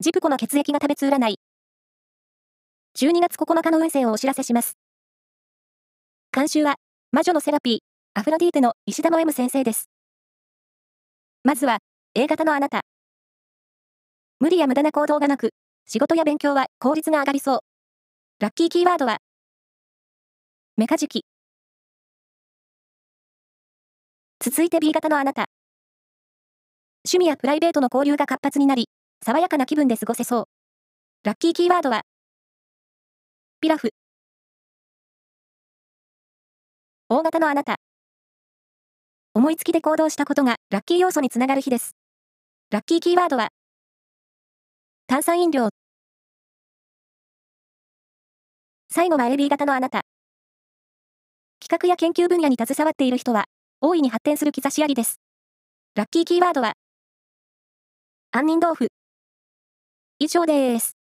ジプコの血液が食べつ占い。12月9日の運勢をお知らせします。監修は、魔女のセラピー、アフロディーテの石田の M 先生です。まずは、A 型のあなた。無理や無駄な行動がなく、仕事や勉強は効率が上がりそう。ラッキーキーワードは、メカジキ。続いて B 型のあなた。趣味やプライベートの交流が活発になり、爽やかな気分で過ごせそう。ラッキーキーワードは、ピラフ。大型のあなた。思いつきで行動したことがラッキー要素につながる日です。ラッキーキーワードは、炭酸飲料。最後は AB 型のあなた。企画や研究分野に携わっている人は、大いに発展する兆しありです。ラッキーキーワードは、杏仁豆腐。以上です。